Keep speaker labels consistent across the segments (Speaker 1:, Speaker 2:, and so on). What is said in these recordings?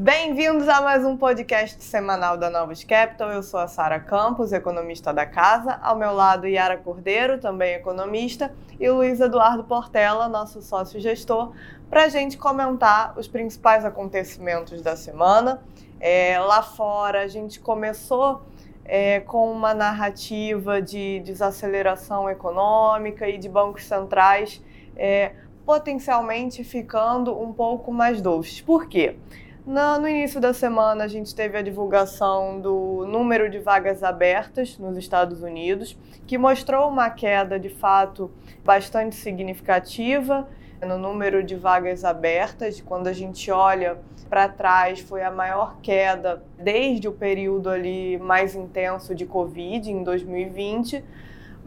Speaker 1: Bem-vindos a mais um podcast semanal da Novos Capital. Eu sou a Sara Campos, economista da casa. Ao meu lado, Yara Cordeiro, também economista, e Luiz Eduardo Portela, nosso sócio gestor, para a gente comentar os principais acontecimentos da semana. É, lá fora, a gente começou é, com uma narrativa de desaceleração econômica e de bancos centrais é, potencialmente ficando um pouco mais doces. Por quê? No, início da semana, a gente teve a divulgação do número de vagas abertas nos Estados Unidos, que mostrou uma queda de fato bastante significativa no número de vagas abertas. Quando a gente olha para trás, foi a maior queda desde o período ali mais intenso de Covid, em 2020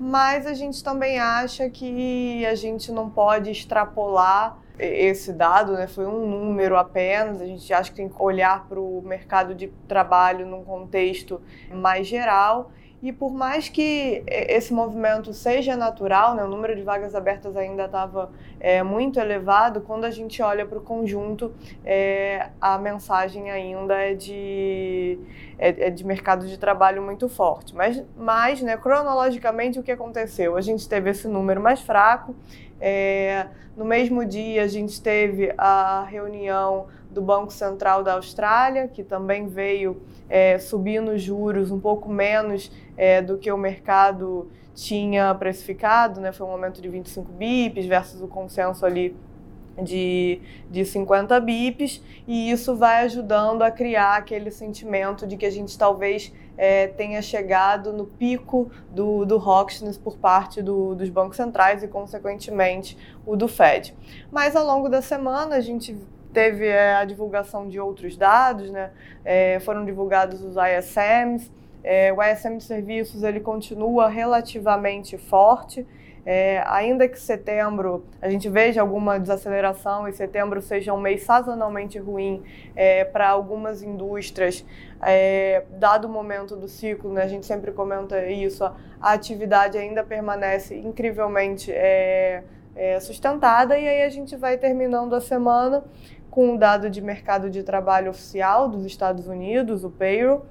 Speaker 1: mas a gente também acha que a gente não pode extrapolar esse dado, né, foi um número apenas. A gente acha que tem que olhar para o mercado de trabalho num contexto mais geral e por mais que esse movimento seja natural, né, o número de vagas abertas ainda estava é, muito elevado, quando a gente olha para o conjunto, é, a mensagem ainda é de, é, é, de mercado de trabalho muito forte. Mas, mas né, cronologicamente, o que aconteceu? A gente teve esse número mais fraco, é, no mesmo dia, a gente teve a reunião do Banco Central da Austrália, que também veio é, subindo juros um pouco menos é, do que o mercado tinha precificado, né? foi um aumento de 25 bips versus o consenso ali de, de 50 bips, e isso vai ajudando a criar aquele sentimento de que a gente talvez é, tenha chegado no pico do, do hawkishness por parte do, dos bancos centrais e, consequentemente, o do Fed. Mas ao longo da semana a gente teve é, a divulgação de outros dados, né? É, foram divulgados os ISMs, é, o ISM de serviços ele continua relativamente forte, é, ainda que setembro a gente veja alguma desaceleração e setembro seja um mês sazonalmente ruim é, para algumas indústrias, é, dado o momento do ciclo, né, a gente sempre comenta isso, a, atividade ainda permanece incrivelmente é, é, sustentada e aí a gente vai terminando a semana com o dado de mercado de trabalho oficial dos Estados Unidos, o payroll,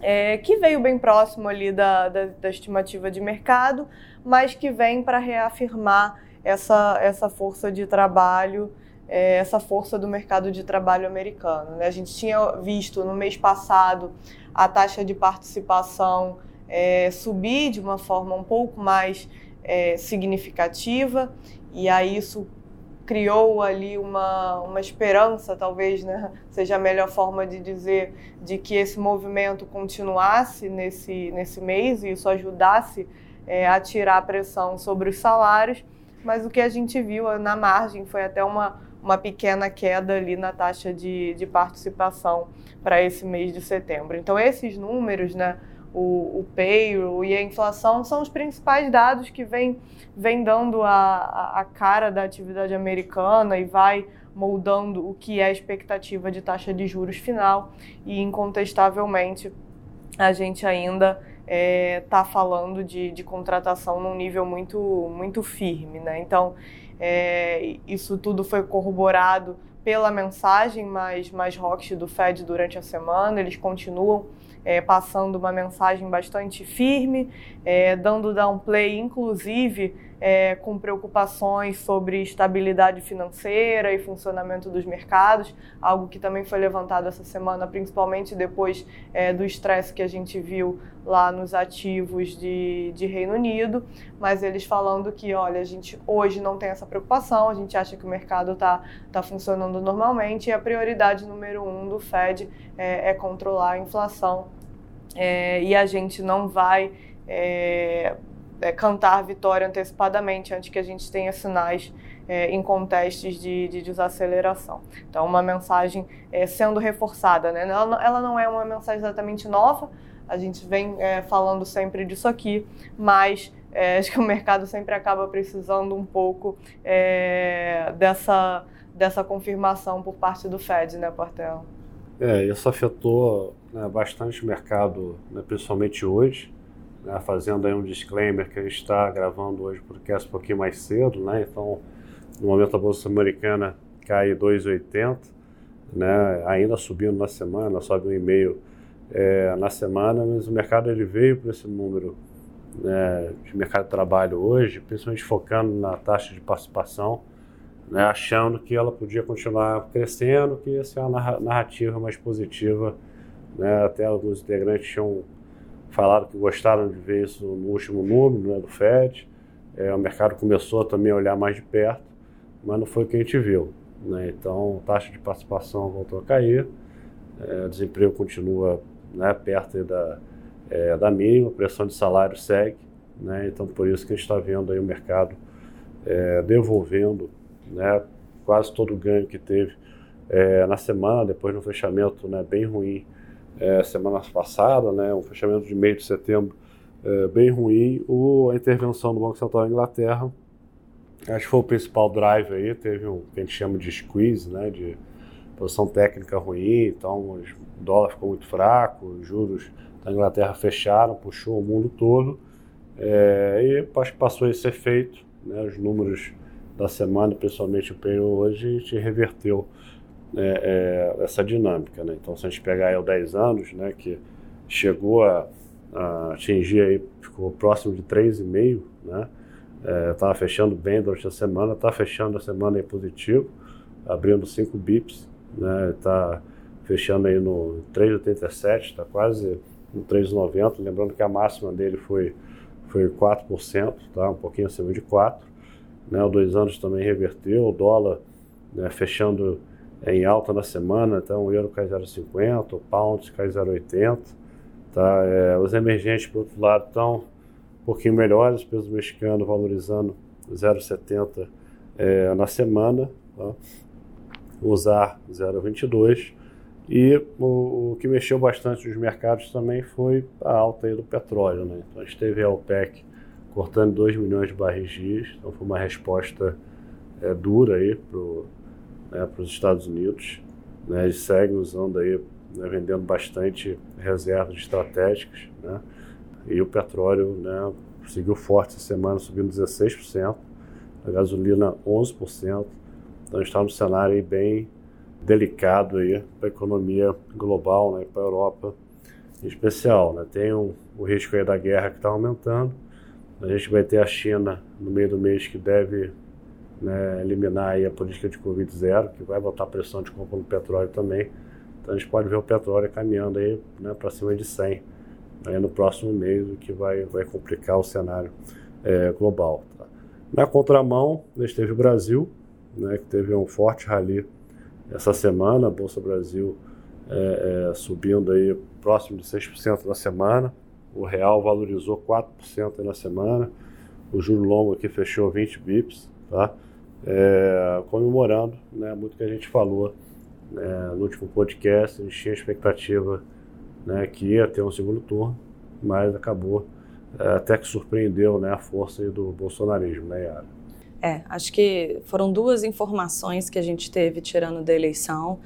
Speaker 1: é, que veio bem próximo ali da, da, da estimativa de mercado, mas que vem para reafirmar essa, essa força de trabalho, é, essa força do mercado de trabalho americano. Né? A gente tinha visto no mês passado a taxa de participação é, subir de uma forma um pouco mais é, significativa, e aí isso criou ali uma, uma esperança, talvez, né? seja a melhor forma de dizer, de que esse movimento continuasse nesse, nesse mês e isso ajudasse é, a tirar a pressão sobre os salários. Mas o que a gente viu na margem foi até uma, uma pequena queda ali na taxa de, de participação para esse mês de setembro. Então, esses números, né? O, o payroll e a inflação são os principais dados que vêm vem dando a, a cara da atividade americana e vai moldando o que é a expectativa de taxa de juros final e incontestavelmente a gente ainda está é, tá falando de, de contratação num nível muito, muito firme. Né? Então, é, isso tudo foi corroborado pela mensagem mais, mais rocks do Fed durante a semana, eles continuam é, passando uma mensagem bastante firme, é, dando downplay, inclusive é, com preocupações sobre estabilidade financeira e funcionamento dos mercados, algo que também foi levantado essa semana, principalmente depois é, do estresse que a gente viu lá nos ativos de, de Reino Unido, mas eles falando que, olha, a gente hoje não tem essa preocupação, a gente acha que o mercado está tá funcionando normalmente e a prioridade número um do Fed é, é controlar a inflação é, e a gente não vai é, cantar vitória antecipadamente antes que a gente tenha sinais é, em contextos de, de, desaceleração. Então, uma mensagem é, sendo reforçada. Né? Ela, ela, não é uma mensagem exatamente nova, a gente vem é, falando sempre disso aqui, mas é, acho que o mercado sempre acaba precisando um pouco é, dessa, dessa confirmação por parte do Fed, né, Portela?
Speaker 2: É, isso afetou né, bastante o mercado, né, principalmente hoje né, fazendo aí um disclaimer que a gente está gravando hoje o podcast um pouquinho mais cedo, né? Então, no momento a bolsa americana cai 2,80, né, ainda subindo na semana, sobe um e meio é, na semana, mas o mercado ele veio para esse número né, de mercado de trabalho hoje, principalmente focando na taxa de participação, né, achando que ela podia continuar crescendo, que ia ser uma narrativa mais positiva. Né, até alguns integrantes tinham falado que gostaram de ver isso no último número né, do FED. É, o mercado começou também a olhar mais de perto, mas não foi o que a gente viu. Né? Então, taxa de participação voltou a cair, é, o desemprego continua né, perto da, é, da mínima, a pressão de salário segue. Né? Então, por isso que a gente está vendo aí o mercado é, devolvendo né, quase todo o ganho que teve é, na semana, depois de um fechamento né, bem ruim é, semana passada, né, um fechamento de meio de setembro é, bem ruim, o, a intervenção do Banco Central da Inglaterra, acho que foi o principal drive aí, teve um que a gente chama de squeeze, né, de posição técnica ruim, então o dólar ficou muito fraco, os juros da Inglaterra fecharam, puxou o mundo todo, é, e acho que passou esse efeito, né, os números da semana, principalmente o PIB hoje, gente reverteu é, é, essa dinâmica. Né? Então, se a gente pegar aí o 10 anos, né, que chegou a, a atingir, aí, ficou próximo de 3,5, né? estava é, fechando bem durante a semana, está fechando a semana aí positivo, abrindo 5 bips, né? Está fechando aí no 3,87, está quase no 3,90, lembrando que a máxima dele foi, foi 4%, tá? um pouquinho acima de 4%. Né? O dois anos também reverteu, o dólar né, fechando em alta na semana, então o euro cai 0,50, o pound cai 0,80. Tá? É, os emergentes, por outro lado, estão um pouquinho melhores, peso mexicano valorizando 0,70 é, na semana, tá? usar 0,22. E o, o, que mexeu bastante nos mercados também foi a alta do petróleo. Né? Então a gente teve a OPEC cortando 2 milhões de barris dias, então foi uma resposta é, dura para né, os Estados Unidos. Né? Eles seguem usando aí, né, vendendo bastante reservas estratégicas, né? E o petróleo, né, seguiu forte essa semana, subindo 16%, a gasolina 11%. Então está num cenário aí bem delicado para a economia global, né, para a Europa em especial, né? Tem um, o risco da guerra que está aumentando. A gente vai ter a China no meio do mês que deve né, eliminar a política de Covid zero, que vai botar pressão de compra no petróleo também. Então a gente pode ver o petróleo caminhando aí né, para cima de 100 aí no próximo mês, o que vai, vai complicar o cenário é, global. Tá? Na contramão, a gente teve o Brasil, né, que teve um forte rally essa semana, a Bolsa Brasil é, é, subindo aí próximo de 6% na semana, o real valorizou 4% na semana, o juro longo aqui fechou 20 bips, tá? É, comemorando né, muito que a gente falou né, no último podcast, a gente tinha expectativa né, que ia ter um segundo turno, mas acabou é, até que surpreendeu né, a força do bolsonarismo, né, Yara?
Speaker 3: É, acho que foram duas informações que a gente teve tirando da eleição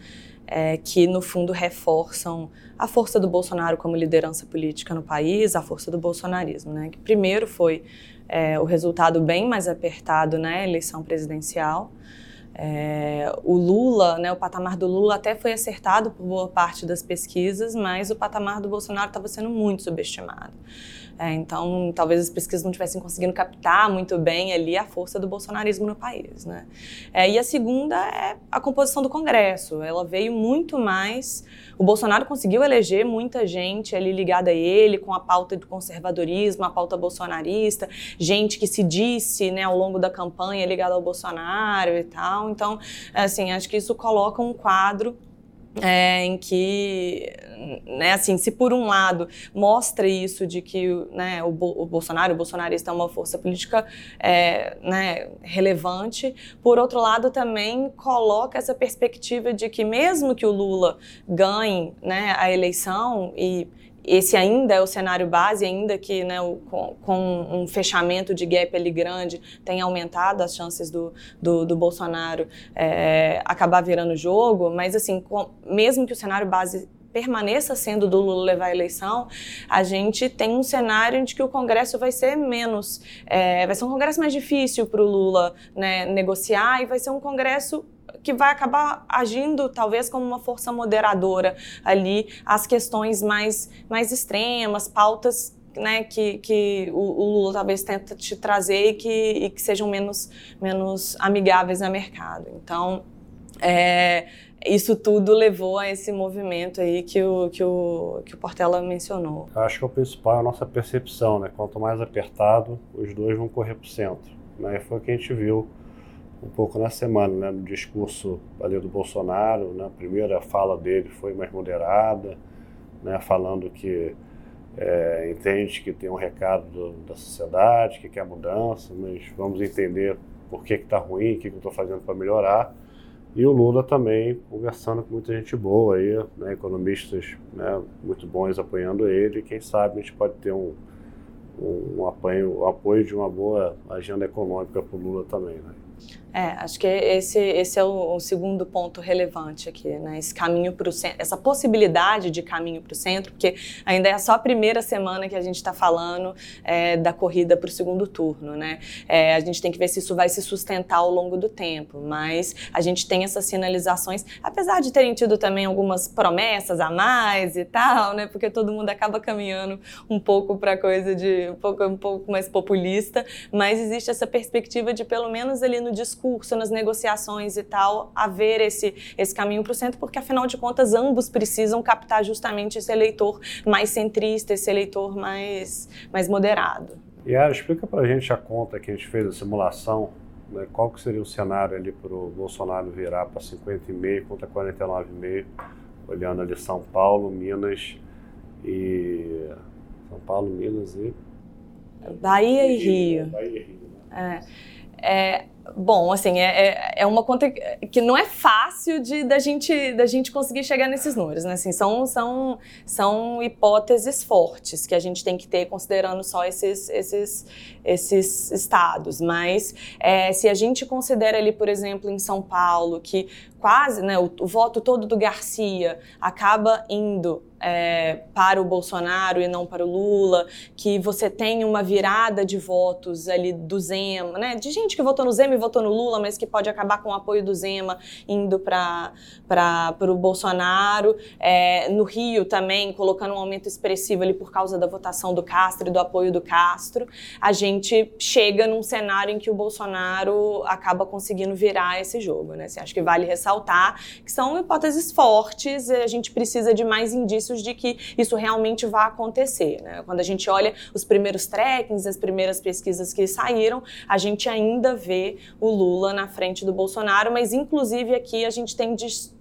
Speaker 3: é, que, no fundo, reforçam a força do Bolsonaro como liderança política no país, a força do bolsonarismo. Né? Que primeiro foi é, o resultado bem mais apertado na né, eleição presidencial. É, o Lula, né, o patamar do Lula até foi acertado por boa parte das pesquisas, mas o patamar do Bolsonaro estava sendo muito subestimado. É, então, talvez as pesquisas não estivessem conseguindo captar muito bem ali a força do bolsonarismo no país. Né? É, e a segunda é a composição do Congresso. Ela veio muito mais. O Bolsonaro conseguiu eleger muita gente ali ligada a ele, com a pauta do conservadorismo, a pauta bolsonarista, gente que se disse né, ao longo da campanha ligada ao Bolsonaro e tal. Então, assim, acho que isso coloca um quadro é, em que, né, assim, se por um lado mostra isso de que né, o, o Bolsonaro, o bolsonarista é uma força política é, né, relevante, por outro lado também coloca essa perspectiva de que mesmo que o Lula ganhe né, a eleição e esse ainda é o cenário base, ainda que né, o, com, com, um fechamento de gap ali grande tenha aumentado as chances do, do, do Bolsonaro é, acabar virando jogo, mas assim, com, mesmo que o cenário base permaneça sendo do Lula levar a eleição, a gente tem um cenário em que o Congresso vai ser menos, é, vai ser um Congresso mais difícil para o Lula né, negociar e vai ser um Congresso que vai acabar agindo talvez como uma força moderadora ali às questões mais, mais extremas, pautas né, que, que o, Lula talvez tenta te trazer e que, e que sejam menos, menos amigáveis ao mercado. Então, é, isso tudo levou a esse movimento aí que o, que o, que o Portela mencionou.
Speaker 2: Acho que o principal é a nossa percepção, né? Quanto mais apertado, os dois vão correr para o centro. Né? Foi o que a gente viu um pouco na semana, né? no discurso ali do Bolsonaro, né? a primeira fala dele foi mais moderada, né? falando que é, entende que tem um recado do, da sociedade, que quer mudança, mas vamos entender por que está ruim, o que, que eu estou fazendo para melhorar. E o Lula também conversando com muita gente boa aí, né, economistas né, muito bons apoiando ele. Quem sabe a gente pode ter um, um, apoio, um apoio de uma boa agenda econômica para o Lula também. Né?
Speaker 3: É, acho que esse, esse é o, o, segundo ponto relevante aqui, né? Esse caminho para o centro, essa possibilidade de caminho para o centro, porque ainda é só a primeira semana que a gente está falando é, da corrida para o segundo turno, né? É, a gente tem que ver se isso vai se sustentar ao longo do tempo, mas a gente tem essas sinalizações, apesar de terem tido também algumas promessas a mais e tal, né? Porque todo mundo acaba caminhando um pouco para coisa de um pouco, um pouco mais populista, mas existe essa perspectiva de pelo menos ali no discurso, nas negociações e tal, haver esse, esse caminho para o centro, porque afinal de contas ambos precisam captar justamente esse eleitor mais centrista, esse eleitor mais, mais moderado.
Speaker 2: Yara, explica para a gente a conta que a gente fez a simulação, né, qual que seria o cenário ali para o Bolsonaro virar para 50,5 contra 49,5, olhando ali São Paulo, Minas e... São Paulo, Minas e...
Speaker 3: Bahia e, e Rio. Bahia e Rio, né? É, é, Bom, assim, é, é, é, uma conta que não é fácil de da gente, da gente conseguir chegar nesses números, né? Assim, são, são, são hipóteses fortes que a gente tem que ter considerando só esses, esses, esses estados. Mas é, se a gente considera ali, por exemplo, em São Paulo, que quase, né, o, o voto todo do Garcia acaba indo é, para o Bolsonaro e não para o Lula, que você tem uma virada de votos ali do Zema, né, de gente que votou no Zema e votou no Lula, mas que pode acabar com o apoio do Zema indo para o Bolsonaro. É, no Rio também, colocando um aumento expressivo ali por causa da votação do Castro e do apoio do Castro, a gente chega num cenário em que o Bolsonaro acaba conseguindo virar esse jogo, né? Assim, acho que vale ressaltar que são hipóteses fortes, a gente precisa de mais indícios de que isso realmente vai acontecer. Né? Quando a gente olha os primeiros trackings, as primeiras pesquisas que saíram, a gente ainda vê o Lula na frente do Bolsonaro, mas inclusive aqui a gente tem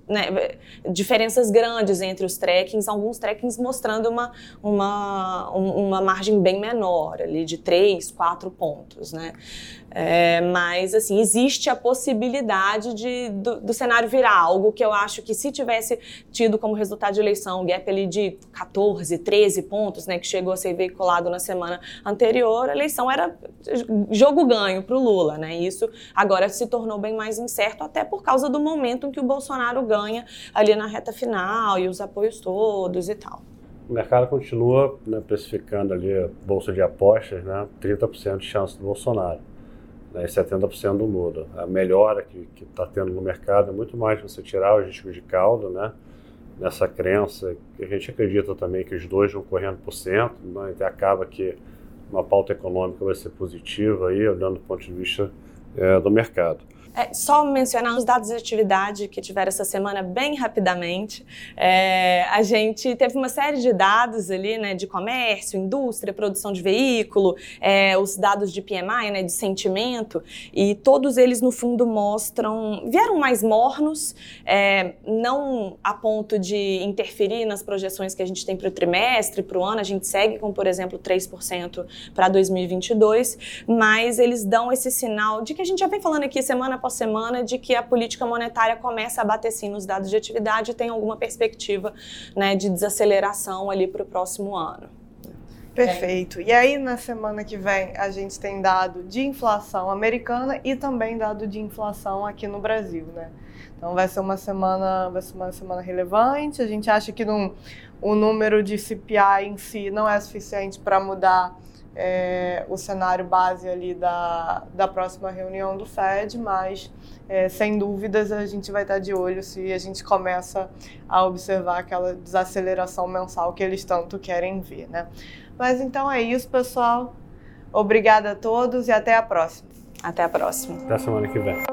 Speaker 3: né, diferenças grandes entre os trekkings, alguns trekkings mostrando uma, uma, uma margem bem menor, ali de 3, 4 pontos. Né? É, mas, assim, existe a possibilidade de, do, do, cenário virar algo que eu acho que se tivesse tido como resultado de eleição um gap ali de 14, 13 pontos, né, que chegou a ser veiculado na semana anterior, a eleição era jogo ganho para o Lula, né? Isso agora se tornou bem mais incerto, até por causa do momento em que o Bolsonaro ganha ali na reta final e os apoios todos e tal.
Speaker 2: O mercado continua né, precificando ali bolsa de apostas, né, 30% de chance do Bolsonaro né, e 70% do Lula. A melhora que está tendo no mercado é muito mais você tirar os riscos de caldo, né, nessa crença que a gente acredita também que os dois vão correndo por cento, né, então acaba que uma pauta econômica vai ser positiva aí, olhando do ponto de vista é, do mercado.
Speaker 3: É, só mencionar os dados de atividade que tiveram essa semana bem rapidamente. É, a gente teve uma série de dados ali, né, de comércio, indústria, produção de veículo, é, os dados de PMI, né, de sentimento, e todos eles no fundo mostram, vieram mais mornos, é, não a ponto de interferir nas projeções que a gente tem para o trimestre, para o ano, a gente segue com, por exemplo, 3% para 2022, mas eles dão esse sinal de que a gente já vem falando aqui semana após semana de que a política monetária começa a bater sim nos dados de atividade e tem alguma perspectiva né, de desaceleração ali para o próximo ano.
Speaker 1: Perfeito. E aí, na semana que vem, a gente tem dado de inflação americana e também dado de inflação aqui no Brasil, né? Então vai ser uma semana, vai ser uma semana relevante. A gente acha que não, o número de CPI em si não é suficiente para mudar é, o cenário base ali da, da próxima reunião do Fed, mas é, sem dúvidas a gente vai estar de olho se a gente começa a observar aquela desaceleração mensal que eles tanto querem ver, né? Mas então é isso, pessoal. Obrigada a todos e até a próxima.
Speaker 3: Até a próxima.
Speaker 2: Até a semana que vem.